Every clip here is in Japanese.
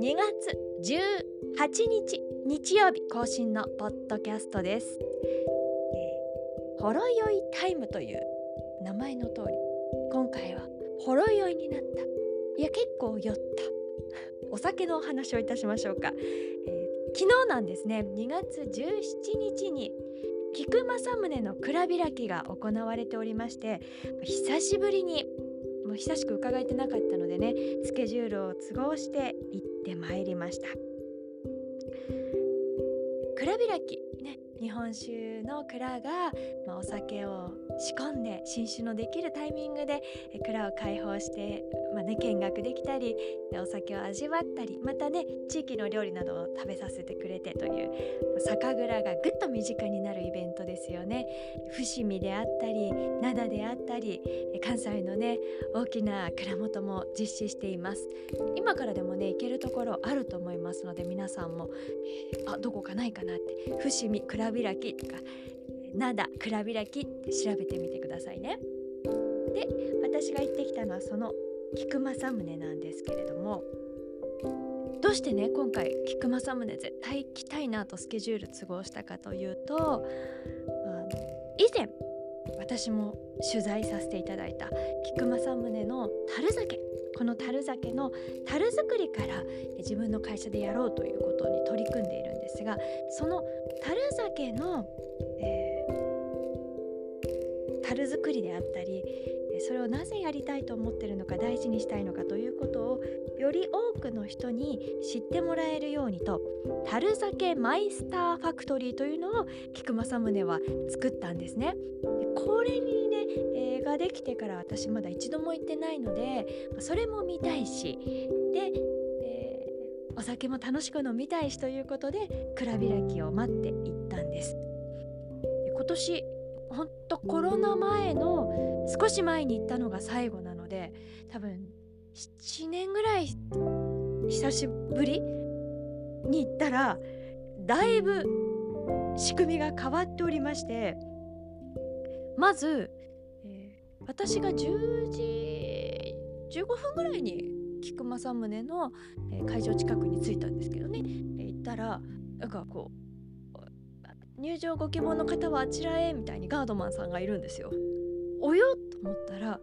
2月18日日曜日更新のポッドキャストです、えー、ほろ酔いタイムという名前の通り今回はほろ酔いになった。いや結構酔った。お酒のお話をいたしましょうか、えー、昨日なんですね。2月17日に菊正宗の蔵開きが行われておりまして久しぶりにもう久しく伺えてなかったのでねスケジュールを都合して行っってまいりました。蔵開きね日本酒の蔵が、まあ、お酒を仕込んで新酒のできるタイミングで蔵を開放して、まあね、見学できたりお酒を味わったりまたね地域の料理などを食べさせてくれてという酒蔵がぐっと身近になるイベントですよね。伏見であったり灘であったり関西のね大きな蔵元も実施しています。今からでもね行けるところあると思いますので皆さんも、あどこかないかなって。伏見蔵開きとか灘蔵開きって調べてみてくださいね。で私が行ってきたのはその菊正宗なんですけれどもどうしてね今回菊正宗絶対行きたいなとスケジュール都合したかというと以前私も取材させていただいた菊正宗の樽酒この樽酒の樽作りから自分の会社でやろうということに取り組んでいるんですがその樽酒の、えー、樽作りであったりそれをなぜやりたいと思ってるのか大事にしたいのかということをより多くの人に知ってもらえるようにと樽酒マイスターファクトリーというのを菊正宗は作ったんですね。これにね映画できてから私まだ一度も行ってないのでそれも見たいしで、えー、お酒も楽しく飲みたいしということで蔵開きを待って行ったんです。今年ほんとコロナ前の少し前に行ったのが最後なので多分7年ぐらい久しぶりに行ったらだいぶ仕組みが変わっておりましてまず、私が10時15分ぐらいに菊正宗の、会場近くに着いたんですけどね、行ったらなんかこう入場ご希望の方はあちらへみたいにガードマンさんがいるんですよ。およと思ったら、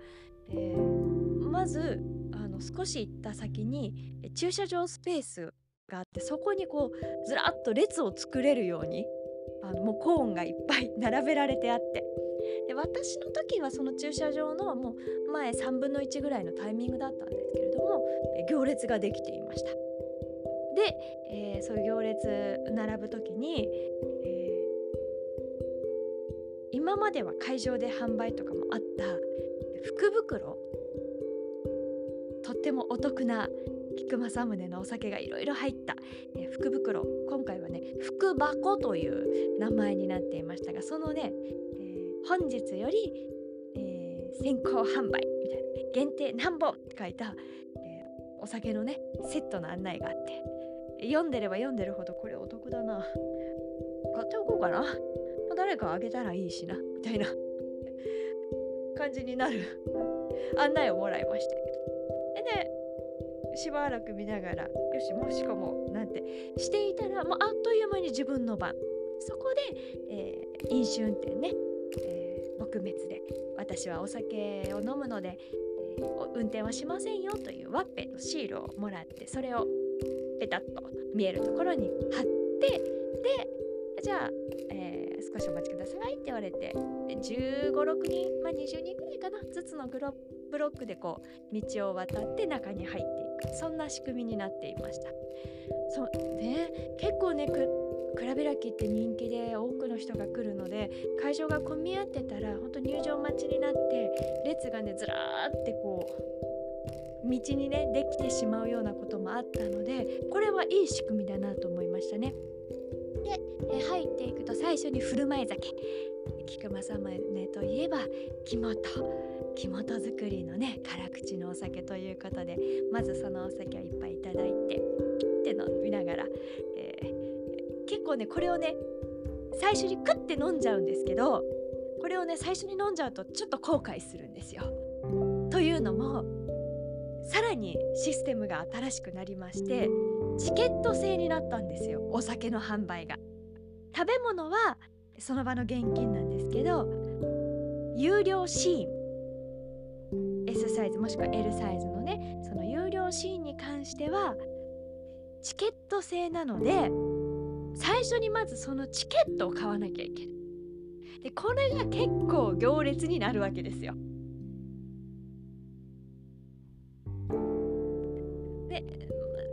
えー、まずあの少し行った先に駐車場スペースがあってそこにこうずらっと列を作れるようにあのもうコーンがいっぱい並べられてあって。で私の時はその駐車場のもう前3分の1ぐらいのタイミングだったんですけれども行列ができていました。で、えー、そういう行列並ぶ時に、えー、今までは会場で販売とかもあった福袋とってもお得な菊正宗のお酒がいろいろ入った、えー、福袋。今回はね福箱という名前になっていましたがそのねえ本日より、えー、先行販売みたいな限定何本って書いた、え、お酒のねセットの案内があって読んでれば読んでるほどこれお得だな。買っておこうかな。誰かあげたらいいしなみたいな感じになる。案内をもらいまして。しばらく見ながらよしもしかもなんてしていたらもうあっという間に自分の番。そこで、えー、飲酒運転ねえー、撲滅で私はお酒を飲むので、えー、運転はしませんよというワッペンのシールをもらってそれをペタッと見えるところに貼ってでじゃあ、えー、少しお待ちくださいって言われて1 5 6人、まあ、20人ぐらいかなずつのグロブロックでこう道を渡って中に入ってそんな仕組みになっていました。そうね結構ね蔵開きって人気で多くの人が来るので会場が混み合ってたら本当入場待ちになって列がねずらーってこう道にねできてしまうようなこともあったのでこれはいい仕組みだなと思いましたね。でえ入っていくと最初に振る舞い酒。菊正宗といえば木本木本作りのね辛口のお酒ということでまずそのお酒をいっぱいいただいてピッて飲みながら、えー、結構ねこれをね最初にクッて飲んじゃうんですけどこれをね最初に飲んじゃうとちょっと後悔するんですよ。というのもさらにシステムが新しくなりましてチケット制になったんですよお酒の販売が。食べ物はその場の現金なんですけど有料シーン S サイズもしくは L サイズのねその有料シーンに関してはチケット制なので最初にまずそのチケットを買わなきゃいけない。でこれが結構行列になるわけですよ。で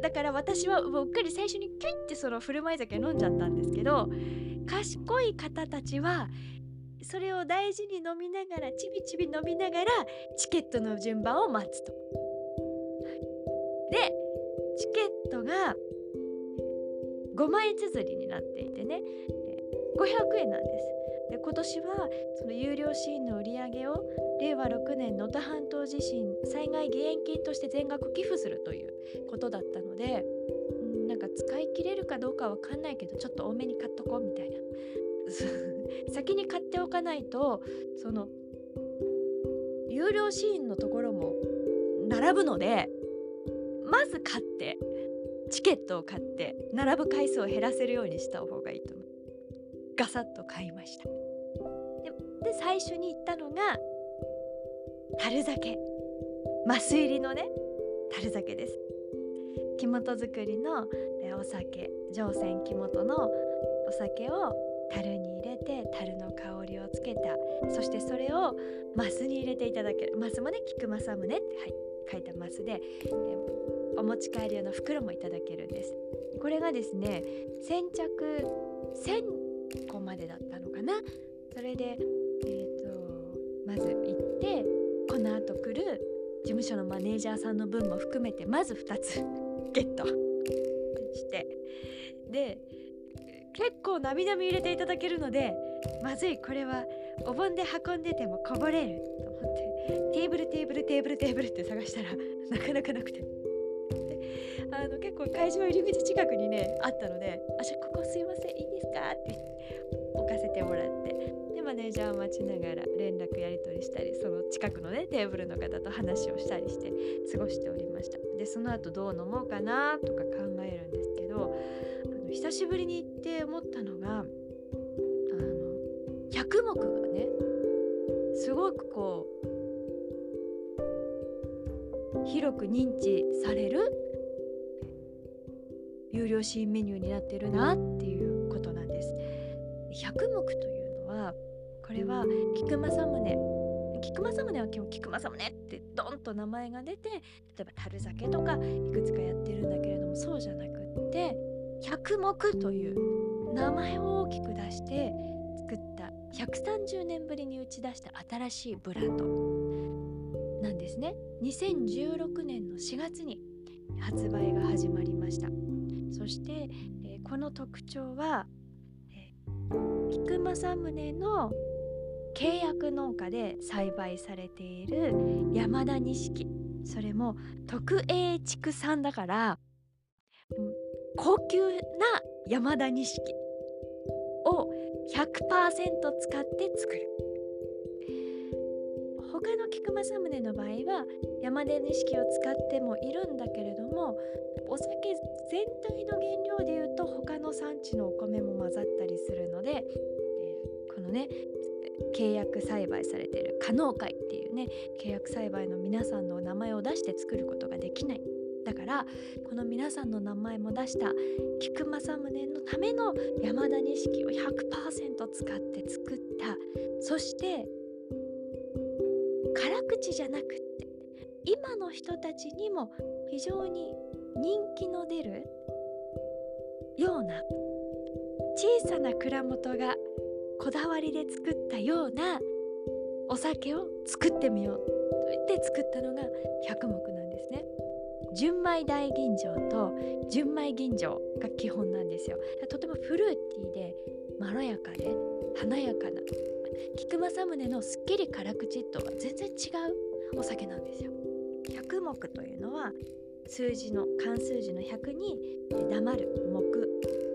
だから私はうっかり最初にキュイってその振る舞い酒飲んじゃったんですけど賢い方たちはそれを大事に飲みながらちびちび飲みながらチケットの順番を待つと。でチケットが5枚綴りになっていてね500円なんです。で今年はその有料シーンの売り上げを令和6年能登半島地震災害義援金として全額寄付するということだったので、ん、なんか使い切れるかどうかわかんないけどちょっと多めに買っとこうみたいな 先に買っておかないとその有料シーンのところも並ぶのでまず買ってチケットを買って並ぶ回数を減らせるようにした方がいいと思う。ガサッと買いました。で最初に行ったのが樽酒。マス入りのね樽酒です。木本作りのお酒上泉木本のお酒を樽に入れて樽の香りをつけた。そしてそれをマスに入れていただける。マスもね菊正宗って、はい、書いたマスでえお持ち帰り用の袋もいただけるんです。これがですね先着1000個までだったのかな。それでえーと、まず行ってこのあと来る事務所のマネージャーさんの分も含めてまず2つゲットして。で結構なみなみ入れていただけるのでまずいこれはお盆で運んでてもこぼれる。と思ってテーブルテーブルテーブルテーブルって探したら なかなかなくて。あの結構会場入り口近くにねあったので「あじゃあここすいませんいいですか?」って置かせてもらって。でマネージャーを待ちながら連絡やり取りしたりその近くのねテーブルの方と話をしたりして過ごしておりました。でその後どう飲もうかなとか考えるんですけど久しぶりに行って思ったのがあの100目がねすごくこう広く認知される有料シーンメニューになってるなっていうことなんです。100目というのはこれは菊正宗菊正宗は基本菊正宗ってドンと名前が出て例えば樽酒とかいくつかやってるんだけれどもそうじゃなくって百目という名前を大きく出して作った130年ぶりに打ち出した新しいブランドなんですね。2016年の4月に発売が始まりました。そして、えー、この特徴は、えー、菊正宗の契約農家で栽培されている山田錦。それも特 A 畜産だから高級な山田錦を100%使って作る。他の菊正宗の場合は山田錦を使ってもいるんだけれどもお酒全体の原料でいうと他の産地のお米も混ざったりするので、えー、このね契約栽培されている可能会っていうね契約栽培の皆さんの名前を出して作ることができない。だからこの皆さんの名前も出した菊正宗のための山田錦を100%使って作ったそして辛口じゃなくって今の人たちにも非常に人気の出るような小さな蔵元がこだわりで作ったようなお酒を作ってみようと言って作ったのが百目なんですね。純米大吟醸と純米吟醸が基本なんですよ。とてもフルーティーでまろやかで華やかな菊正宗のすっきり辛口とは全然違うお酒なんですよ。百目というのは数字の漢数字の100に黙る黙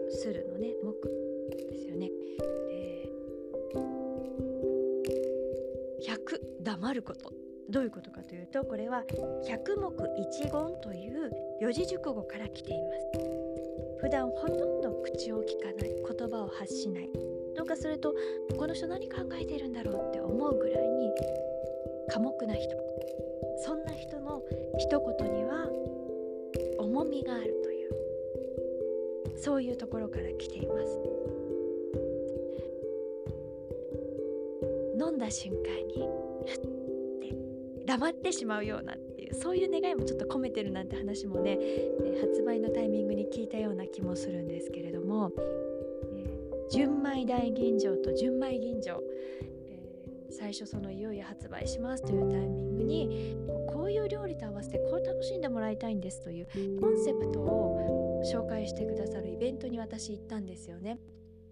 するのね黙ですよね、えー、100黙ること。どういうことかというとこれは百目一言という四字熟語から来ています。普段ほとんど口を聞かない言葉を発しない。どうかするとこの人何考えてるんだろうって思うぐらいに寡黙な人。そんな人の一言には重みがあるという。そういうところから来ています。飲んだ瞬間に 黙ってしまうようなっていうそういう願いもちょっと込めてるなんて話もね、発売のタイミングに聞いたような気もするんですけれども、純米大吟醸と純米吟醸、最初そのいよいよ発売しますというタイミングにこういう料理と合わせてこう楽しんでもらいたいんですというコンセプトを紹介してくださるイベントに私行ったんですよね。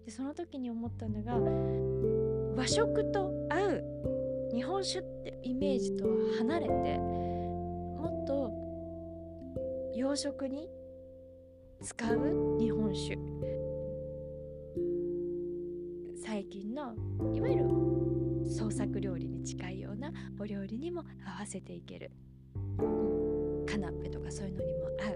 でその時に思ったのが和食と合う日本酒ってイメージとは離れてもっと洋食に使う日本酒。最近のいわゆる創作料理に近いようなお料理にも合わせていける。カナッペとかそういうのにも合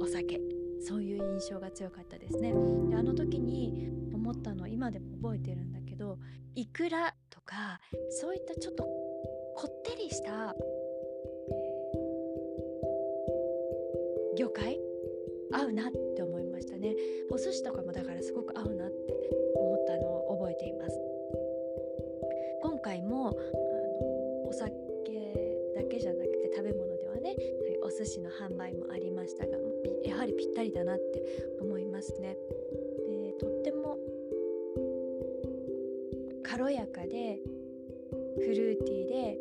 う。お酒。そういう印象が強かったですね。であの時に思ったの今でも覚えてるんだけどいくらかそういったちょっとこってりした、魚介？合うなって思いましたね。お寿司とかもだからすごく合うなって思ったのを覚えています。今回もあのお酒だけじゃなくて食べ物ではねお寿司の販売もありましたがやはりぴったりだなって思いますね。軽やかでフルーティーで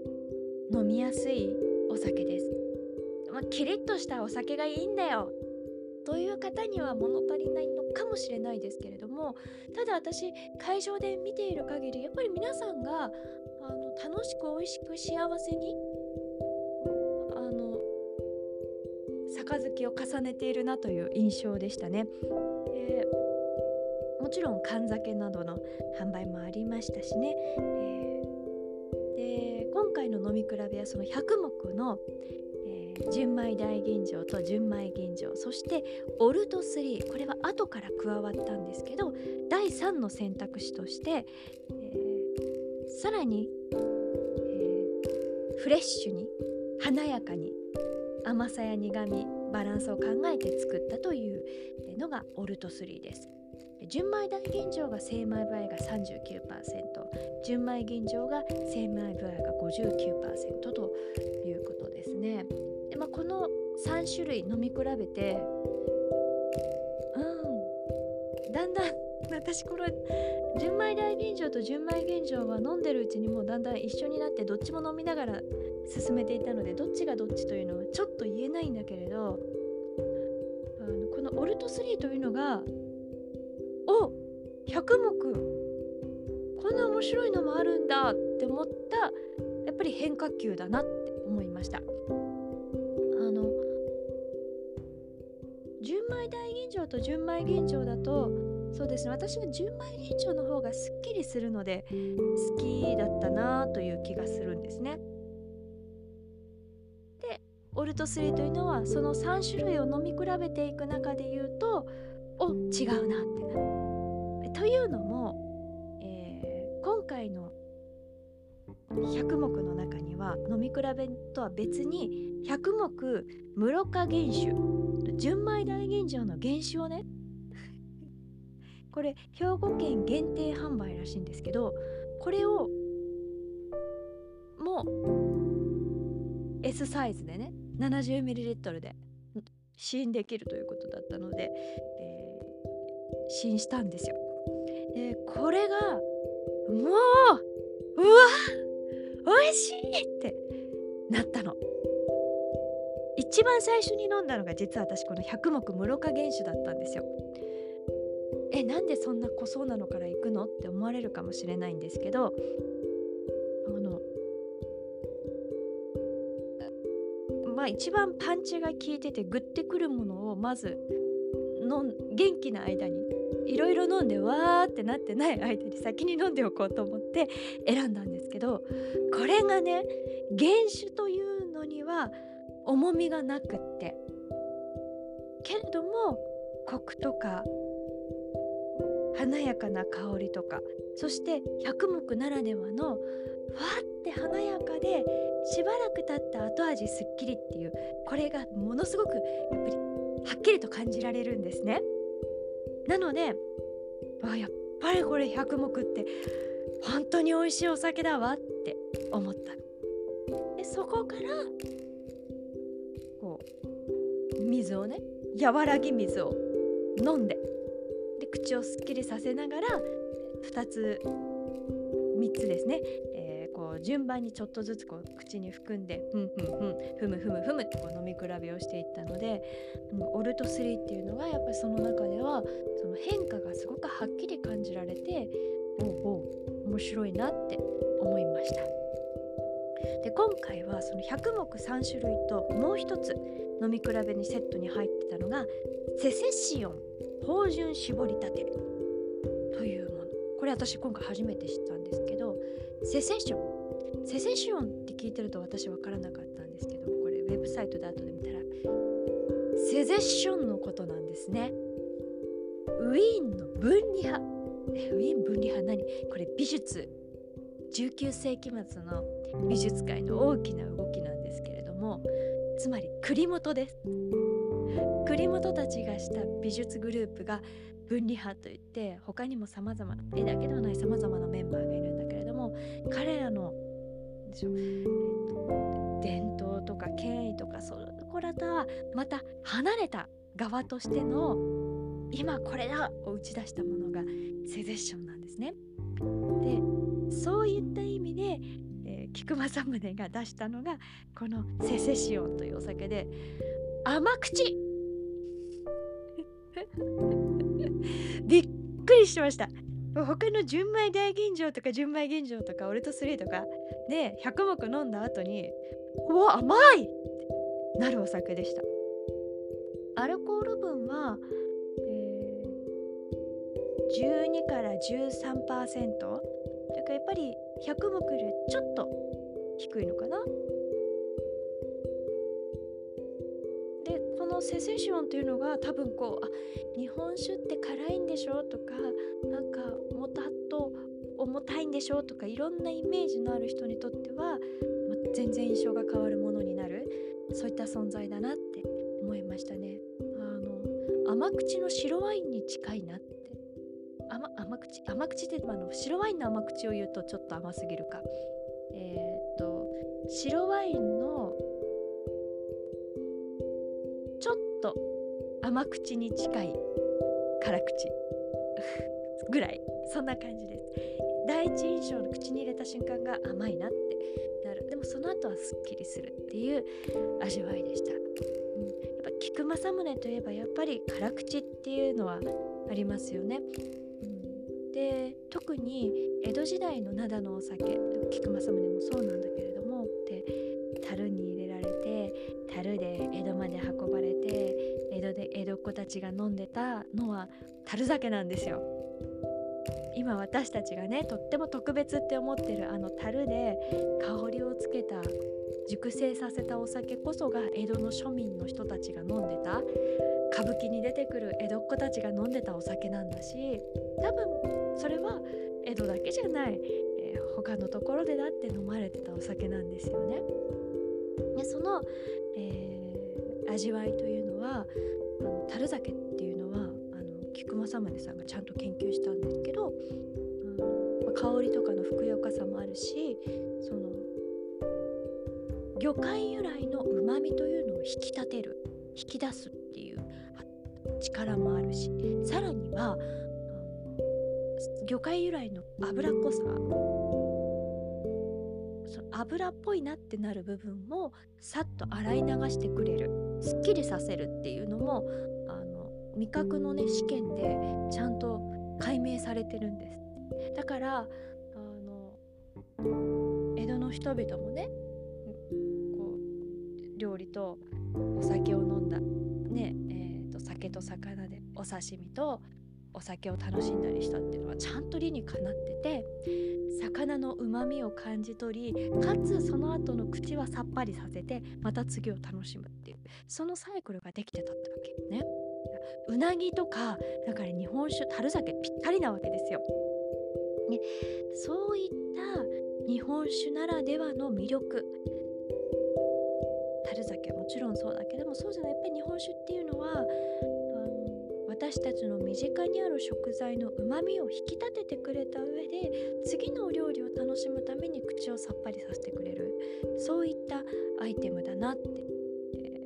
飲みやすいお酒です。まあ、キリッとしたお酒がいいんだよという方には物足りないのかもしれないですけれどもただ私会場で見ている限りやっぱり皆さんがあの楽しく美味しく幸せにあの杯を重ねているなという印象でしたね。えー、もちろん缶酒などの販売もありましたしね、えー、で今回の飲み比べはその100目の、えー、純米大吟醸と純米吟醸そしてオルト3これは後から加わったんですけど第3の選択肢として、えー、さらに、え、フレッシュに華やかに甘さや苦みバランスを考えて作ったというのがオルト3です。純米大吟醸が精米部合が39%純米吟醸が精米部合が59%ということですね。で、まあ、この3種類飲み比べてうん。だんだん私これ純米大吟醸と純米吟醸は飲んでるうちにもうだんだん一緒になってどっちも飲みながら進めていたのでどっちがどっちというのはちょっと言えないんだけれどあのこのオルト3というのが100目。こんな面白いのもあるんだって思ったやっぱり変化球だなって思いました。あの純米大吟醸と純米吟醸だとそうですね私は純米吟醸の方がすっきりするので好きだったなという気がするんですね。でオルト3というのはその3種類を飲み比べていく中で言うとお違うなってというのも、えー、今回の100目の中には飲み比べとは別に100目室賀原酒純米大吟醸の原酒をねこれ兵庫県限定販売らしいんですけどこれをもう S サイズでね 70ml で試飲できるということだったので、えー、試飲したんですよ。でこれがもううわ美味しいってなったの。一番最初に飲んだのが実は私この百目室賀原酒だったんですよ。えなんでそんな濃そうなのから行くのって思われるかもしれないんですけどあのまあ一番パンチが効いててグッてくるものをまずの元気な間にいろいろ飲んでわーってなってない間に先に飲んでおこうと思って選んだんですけどこれがね原酒というのには重みがなくってけれどもコクとか華やかな香りとかそして百目ならではのふわって華やかでしばらく経った後味すっきりっていうこれがものすごくやっぱりはっきりと感じられるんですね。なのであやっぱりこれ百目って本当に美味しいお酒だわって思った。でそこからこう水をね和らぎ水を飲んでで口をすっきりさせながら2つ3つですね、こう順番にちょっとずつこう口に含んでふんふんふんふむふむふむってこう飲み比べをしていったので、うん、オルト3っていうのがやっぱりその中ではその変化がすごくはっきり感じられておお面白いなって思いました。で今回はその100目3種類ともう一つ飲み比べにセットに入ってたのがセセシオン芳醇絞りたてというものこれ私今回初めて知ったんですけどセセションセセシオンって聞いてると私分からなかったんですけどこれウェブサイトで後で見たら。セゼッションのことなんですね。ウィーンの分離派。ウィーン分離派？何？これ美術。19世紀末の美術界の大きな動きなんですけれども。つまり栗本です。栗本たちがした美術グループが分離派といって他にもさまざま絵だけではないさまざまなメンバーがいるんだけれども彼らのでしょう、えー、伝統とか権威とかそこらとはまた離れた側としての今これだを打ち出したものがセゼッションなんですね。でそういった意味で、えー、菊正宗が出したのがこのセセシオンというお酒で甘口。びっくりしました。他の純米大吟醸とか純米吟醸とかオルト3とかで100目飲んだ後にうわ甘い！ってなるお酒でした。アルコール分は、えー、12から13%というかやっぱり100目よりちょっと低いのかな。でこのセセシオンっていうのが多分こうあ日本酒って辛いんでしょ？とかなんかもたっと重たいんでしょ？とかいろんなイメージのある人にとっては、ま、全然印象が変わるものになるそういった存在だなって思いましたね。あの甘口の白ワインに近いなって甘甘口？甘口ってあの白ワインの甘口を言うとちょっと甘すぎるか。えー、っと白ワインのちょっと甘口に近い辛口ぐらい。そんな感じです。第一印象の口に入れた瞬間が甘いなってなる。でもその後はすっきりするっていう味わいでした、うん、やっぱ菊正宗といえばやっぱり辛口っていうのはありますよね、うん、で特に江戸時代の灘のお酒菊正宗もそうなんだけれどもで樽に入れられて樽で江戸まで運ばれて江戸で江戸っ子たちが飲んでたのは樽酒なんですよ。今私たちがねとっても特別って思ってるあの樽で香りをつけた熟成させたお酒こそが江戸の庶民の人たちが飲んでた歌舞伎に出てくる江戸っ子たちが飲んでたお酒なんだし多分それは江戸だけじゃない、えー、他のところでだって飲まれてたお酒なんですよね。でその、えー、味わいというのは樽酒っていう菊正宗さんがちゃんと研究したんですけど、うんまあ、香りとかのふくよかさもあるしその魚介由来のうまみというのを引き立てる引き出すっていう力もあるしさらには魚介由来の脂っこさその油っぽいなってなる部分もさっと洗い流してくれるすっきりさせるっていうのも味覚のね試験でちゃんと解明されてるんですだからあの江戸の人々もねこう料理とお酒を飲んだねえーと、酒と魚でお刺身とお酒を楽しんだりしたっていうのはちゃんと理にかなってて魚のうまみを感じ取りかつその後の口はさっぱりさせてまた次を楽しむっていうそのサイクルができてたってわけよね。うなぎとかだから日本酒樽酒ぴったりなわけですよ。ね、そういった日本酒ならではの魅力樽酒はもちろんそうだけどもそうじゃないやっぱり日本酒っていうのは私たちの身近にある食材のうまみを引き立ててくれた上で次のお料理を楽しむために口をさっぱりさせてくれるそういったアイテムだなって、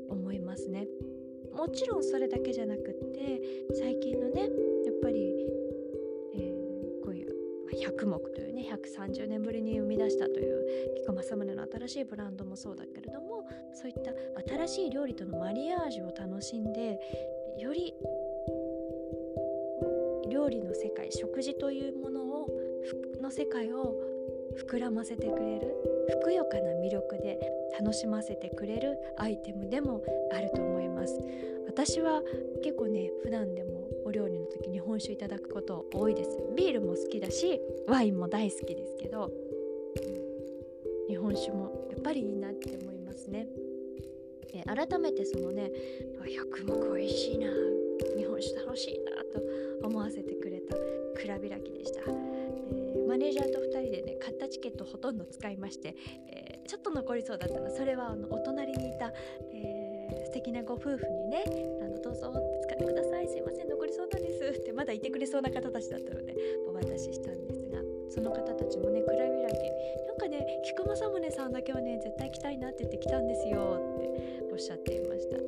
思いますね。もちろんそれだけじゃなくって最近のねやっぱり、えー、こういう100目というね130年ぶりに生み出したという菊正宗の新しいブランドもそうだけれどもそういった新しい料理とのマリアージュを楽しんでより料理の世界食事というものをの世界を膨らませてくれるふくよかな魅力で楽しませてくれるアイテムでもあると思います。私は結構ね普段でもお料理の時日本酒いただくこと多いです。ビールも好きだしワインも大好きですけど日本酒もやっぱりいいなって思いますね、え改めてそのね100目美味しいな日本酒楽しいなと思わせてくれた蔵開きでした、えー、マネージャーと2人でね買ったチケットほとんど使いまして、えー、ちょっと残りそうだったらそれはあのお隣にいた、えー、素敵なご夫婦にねあのどうぞ使ってください。すいません残りそうなんです。ってまだいてくれそうな方たちだったのでお渡ししたんですがその方たちもね蔵開きなんかね菊正宗さんだけはね絶対来たいなって言って来たんですよ。っておっしゃっていました、うん、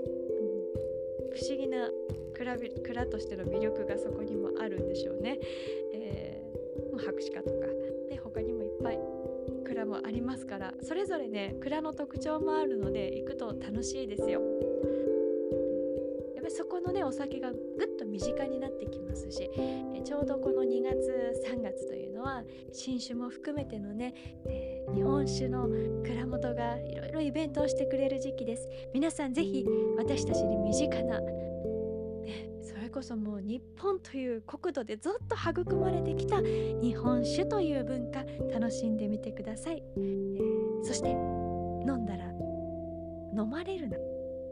不思議な蔵蔵としての魅力がそこにもあるんでしょうね。えー、博士課とかで他にもいっぱい蔵もありますからそれぞれね蔵の特徴もあるので行くと楽しいですよ。やっぱりそこのねお酒がぐっと身近になってきますし、えちょうどこの2月3月というのは新酒も含めてのね、えー、日本酒の蔵元がいろいろイベントをしてくれる時期です。皆さんぜひ私たちに身近なこそもう日本という国土でずっと育まれてきた日本酒という文化楽しんでみてください、えー、そして飲んだら飲まれるな、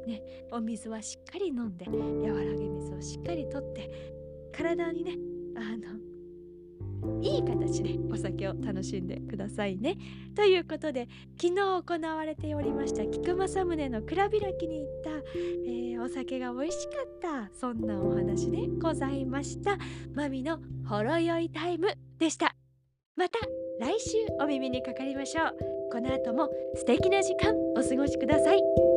ね、お水はしっかり飲んで柔らげ水をしっかりとって体にねあのいい形でお酒を楽しんでくださいね。ということで昨日行われておりました菊正宗の蔵開きに行った、えー、お酒が美味しかったそんなお話でございました。マミのほろ酔いタイムでした。また来週お耳にかかりましょう。この後も素敵な時間お過ごしください。